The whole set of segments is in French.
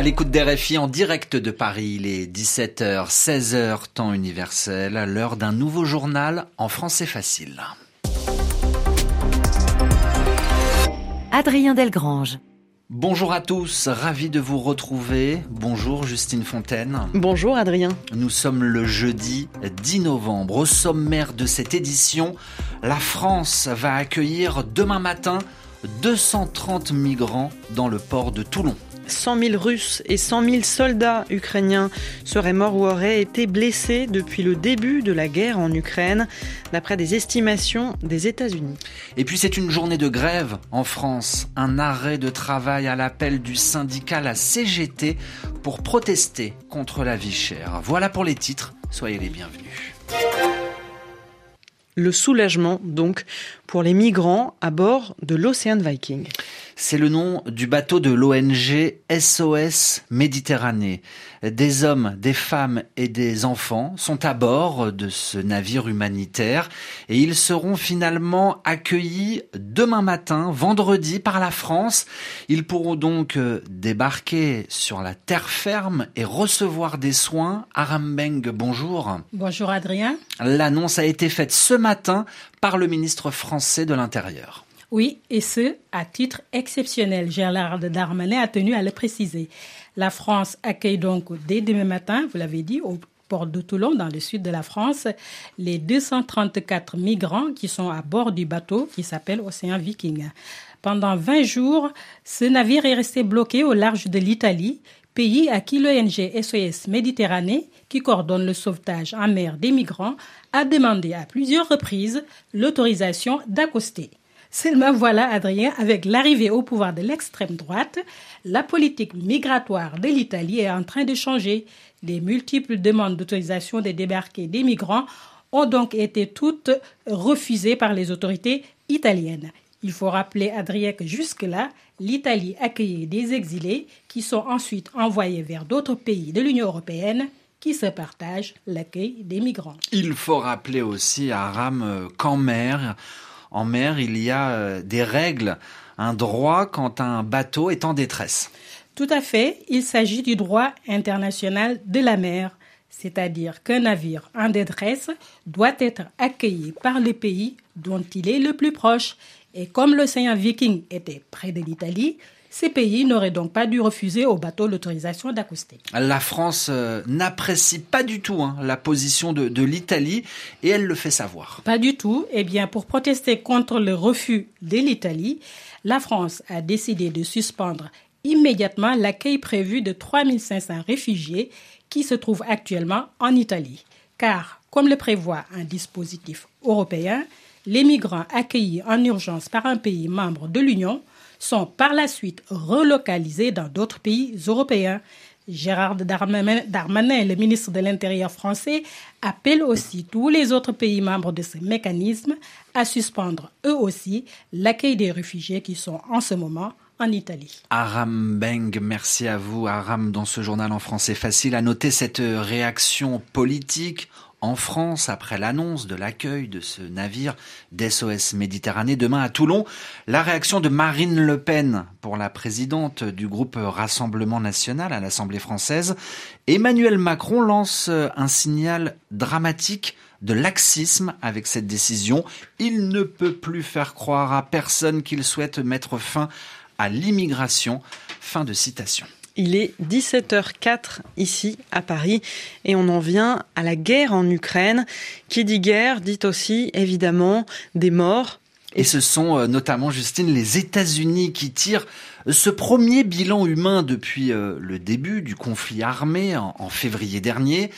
À l'écoute des RFI en direct de Paris, il est 17h, 16h temps universel, à l'heure d'un nouveau journal en français facile. Adrien Delgrange. Bonjour à tous, ravi de vous retrouver. Bonjour Justine Fontaine. Bonjour Adrien. Nous sommes le jeudi 10 novembre. Au sommaire de cette édition, la France va accueillir demain matin 230 migrants dans le port de Toulon. 100 000 Russes et 100 000 soldats ukrainiens seraient morts ou auraient été blessés depuis le début de la guerre en Ukraine, d'après des estimations des États-Unis. Et puis c'est une journée de grève en France, un arrêt de travail à l'appel du syndicat la CGT pour protester contre la vie chère. Voilà pour les titres, soyez les bienvenus. Le soulagement, donc, pour les migrants à bord de l'Océan Viking. C'est le nom du bateau de l'ONG SOS Méditerranée. Des hommes, des femmes et des enfants sont à bord de ce navire humanitaire et ils seront finalement accueillis demain matin, vendredi, par la France. Ils pourront donc euh, débarquer sur la terre ferme et recevoir des soins. Arambeng, bonjour. Bonjour Adrien. L'annonce a été faite ce matin par le ministre français de l'Intérieur. Oui, et ce, à titre exceptionnel. Gérard Darmanin a tenu à le préciser. La France accueille donc dès demain matin, vous l'avez dit, au port de Toulon, dans le sud de la France, les 234 migrants qui sont à bord du bateau qui s'appelle Océan Viking. Pendant 20 jours, ce navire est resté bloqué au large de l'Italie, pays à qui l'ONG SOS Méditerranée, qui coordonne le sauvetage en mer des migrants, a demandé à plusieurs reprises l'autorisation d'accoster. Seulement voilà, Adrien, avec l'arrivée au pouvoir de l'extrême droite, la politique migratoire de l'Italie est en train de changer. Les multiples demandes d'autorisation de débarquer des migrants ont donc été toutes refusées par les autorités italiennes. Il faut rappeler, Adrien, que jusque-là, l'Italie accueillait des exilés qui sont ensuite envoyés vers d'autres pays de l'Union européenne qui se partagent l'accueil des migrants. Il faut rappeler aussi à Ram qu'en mer, en mer, il y a euh, des règles, un droit quand un bateau est en détresse. Tout à fait, il s'agit du droit international de la mer, c'est-à-dire qu'un navire en détresse doit être accueilli par le pays dont il est le plus proche. Et comme l'océan Viking était près de l'Italie, ces pays n'auraient donc pas dû refuser au bateau l'autorisation d'accoster. La France euh, n'apprécie pas du tout hein, la position de, de l'Italie et elle le fait savoir. Pas du tout. Eh bien, pour protester contre le refus de l'Italie, la France a décidé de suspendre immédiatement l'accueil prévu de 3500 réfugiés qui se trouvent actuellement en Italie. Car, comme le prévoit un dispositif européen, les migrants accueillis en urgence par un pays membre de l'Union sont par la suite relocalisés dans d'autres pays européens. Gérard Darmanin, le ministre de l'Intérieur français, appelle aussi tous les autres pays membres de ce mécanisme à suspendre eux aussi l'accueil des réfugiés qui sont en ce moment en Italie. Aram Beng, merci à vous. Aram, dans ce journal en français facile, à noter cette réaction politique en France après l'annonce de l'accueil de ce navire d'SOS Méditerranée demain à Toulon. La réaction de Marine Le Pen pour la présidente du groupe Rassemblement national à l'Assemblée française. Emmanuel Macron lance un signal dramatique de laxisme avec cette décision. Il ne peut plus faire croire à personne qu'il souhaite mettre fin à l'immigration. Fin de citation. Il est 17h04 ici à Paris et on en vient à la guerre en Ukraine. Qui dit guerre dit aussi évidemment des morts. Et ce sont euh, notamment, Justine, les États-Unis qui tirent ce premier bilan humain depuis euh, le début du conflit armé en février dernier.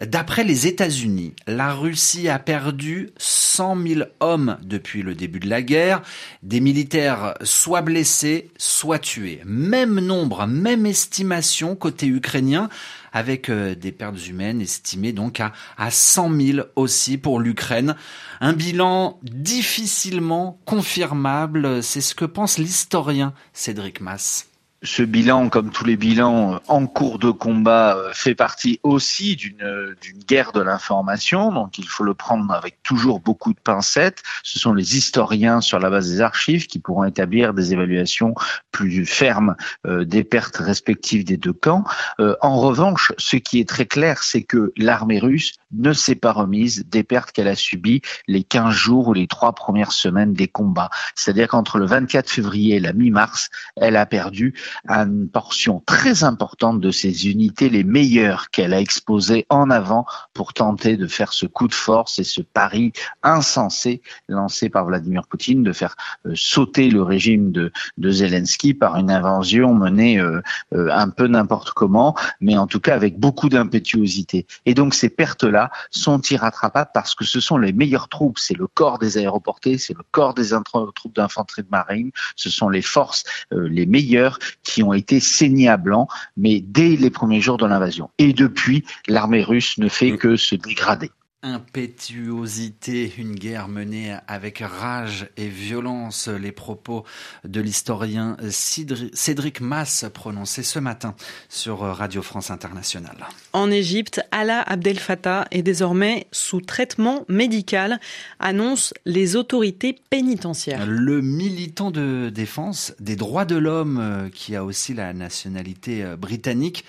D'après les États-Unis, la Russie a perdu 100 000 hommes depuis le début de la guerre, des militaires soit blessés, soit tués. Même nombre, même estimation côté ukrainien, avec euh, des pertes humaines estimées donc à, à 100 000 aussi pour l'Ukraine. Un bilan difficilement confirmable, c'est ce que pense l'historien Cédric Eric Mass. Ce bilan, comme tous les bilans euh, en cours de combat, euh, fait partie aussi d'une d'une guerre de l'information. Donc, il faut le prendre avec toujours beaucoup de pincettes. Ce sont les historiens sur la base des archives qui pourront établir des évaluations plus fermes euh, des pertes respectives des deux camps. en revanche, ce qui est très clair, c'est que l'armée russe ne s'est pas remise des pertes qu'elle a subies les 15 jours ou les trois premières semaines des combats. C'est-à-dire qu'entre le 24 février et la mi-mars, elle a perdu une portion très importante de ses unités, les meilleures qu'elle a exposées en avant pour tenter de faire ce coup de force et ce pari insensé lancé par Vladimir Poutine de faire euh, sauter le régime de, de Zelensky par une invasion menée euh, euh, un peu n'importe comment, mais en tout cas avec beaucoup d'impétuosité. Et donc ces pertes-là sont irrattrapables parce que ce sont les meilleures troupes, c'est le corps des aéroportés, c'est le corps des troupes d'infanterie de marine, ce sont les forces les meilleures qui ont été saignés à blanc, mais dès les premiers jours de l'invasion. Et depuis, l'armée russe ne fait mm. que se dégrader. Impétuosité, une guerre menée avec rage et violence, les propos de l'historien Cédric Mass prononcés ce matin sur Radio France Internationale. En Égypte, Alaa Abdel Fattah est désormais sous traitement médical, annoncent les autorités pénitentiaires. Le militant de défense des droits de l'homme, euh, qui a aussi la nationalité euh, britannique,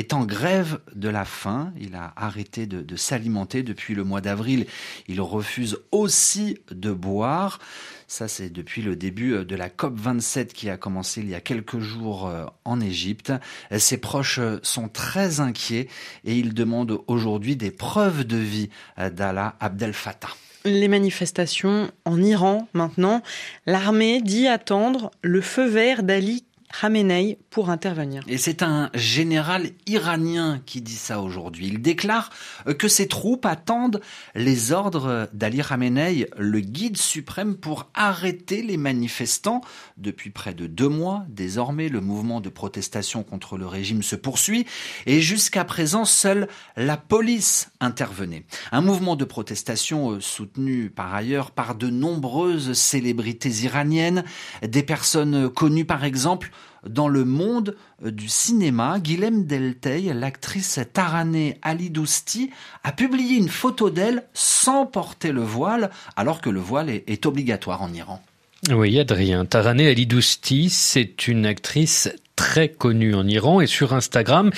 est en grève de la faim. Il a arrêté de, s'alimenter depuis le mois d'avril. Il refuse aussi de boire. Ça, c'est depuis le début euh, de la COP27 qui a commencé il y a quelques jours euh, en Égypte. Ses proches euh, sont très inquiets et ils demandent aujourd'hui des preuves de vie d'Allah Abdel Fattah. Les manifestations en Iran maintenant. L'armée dit attendre le feu vert d'Ali Khamenei pour intervenir. Et c'est un général iranien qui dit ça aujourd'hui. Il déclare que ses troupes attendent les ordres d'Ali Khamenei, le guide suprême, pour arrêter les manifestants. Depuis près de deux mois, désormais, le mouvement de protestation contre le régime se poursuit et jusqu'à présent, seule la police intervenait. Un mouvement de protestation euh, soutenu par ailleurs par de nombreuses célébrités iraniennes, des personnes connues par exemple dans le monde euh, du cinéma, Guilhem Deltey, l'actrice Taraneh Ali Dousti, a publié une photo d'elle sans porter le voile, alors que le voile est, obligatoire en Iran. Oui, Adrien. Taraneh Ali Dousti, c'est une actrice très connue en Iran et sur Instagram,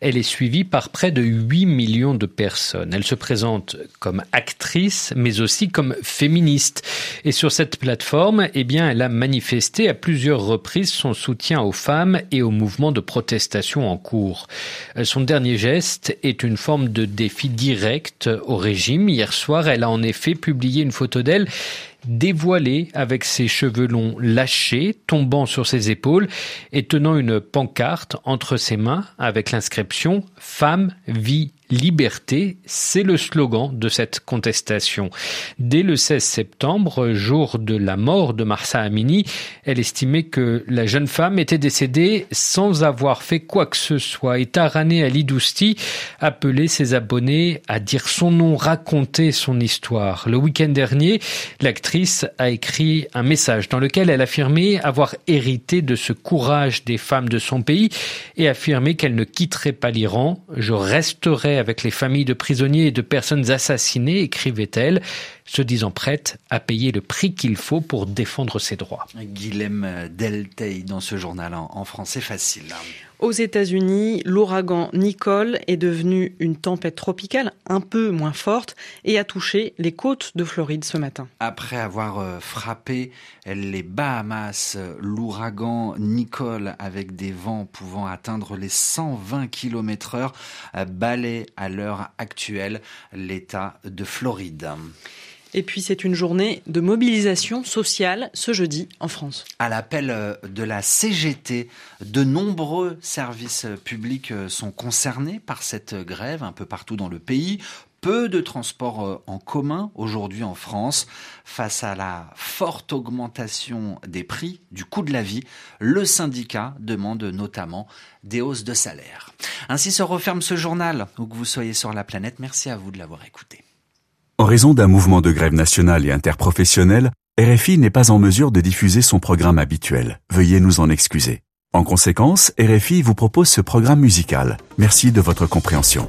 elle est suivie par près de 8 millions de personnes. Elle se présente comme actrice mais aussi comme féministe. Et sur cette plateforme, eh bien, elle a manifesté à plusieurs reprises son soutien aux femmes et aux mouvements de protestation en cours. Son dernier geste est une forme de défi direct au régime. Hier soir, elle a en effet publié une photo d'elle dévoilée avec ses cheveux longs lâchés, tombant sur ses épaules et tenant une pancarte entre ses mains avec l'inscription Femme, vie, liberté, c'est le slogan de cette contestation. Dès le 16 septembre, jour de la mort de Marsa Amini, elle estimait que la jeune femme était décédée sans avoir fait quoi que ce soit. Et Tarané Ali Dousti appelait ses abonnés à dire son nom, raconter son histoire. Le week-end dernier, l'actrice a écrit un message dans lequel elle affirmait avoir hérité de ce courage des femmes de son pays et affirmait qu'elle ne quitterait pas l'Iran. Je resterai avec les familles de prisonniers et de personnes assassinées, écrivait-elle, se disant prête à payer le prix qu'il faut pour défendre ses droits. Guilhem Deltey dans ce journal en français facile. Aux États-Unis, l'ouragan Nicole est devenu une tempête tropicale un peu moins forte et a touché les côtes de Floride ce matin. Après avoir euh, frappé les Bahamas, l'ouragan Nicole, avec des vents pouvant atteindre les 120 km heure, balaie à l'heure actuelle l'État de Floride. Et puis c'est une journée de mobilisation sociale ce jeudi en France. À l'appel euh, de la CGT, de nombreux services publics euh, sont concernés par cette grève un peu partout dans le pays. Peu de transports euh, en commun aujourd'hui en France. Face à la forte augmentation des prix, du coût de la vie, le syndicat demande notamment des hausses de salaire. Ainsi se referme ce journal. Où que vous soyez sur la planète, merci à vous de l'avoir écouté. En raison d'un mouvement de grève nationale et interprofessionnel, RFI n'est pas en mesure de diffuser son programme habituel. Veuillez nous en excuser. En conséquence, RFI vous propose ce programme musical. Merci de votre compréhension.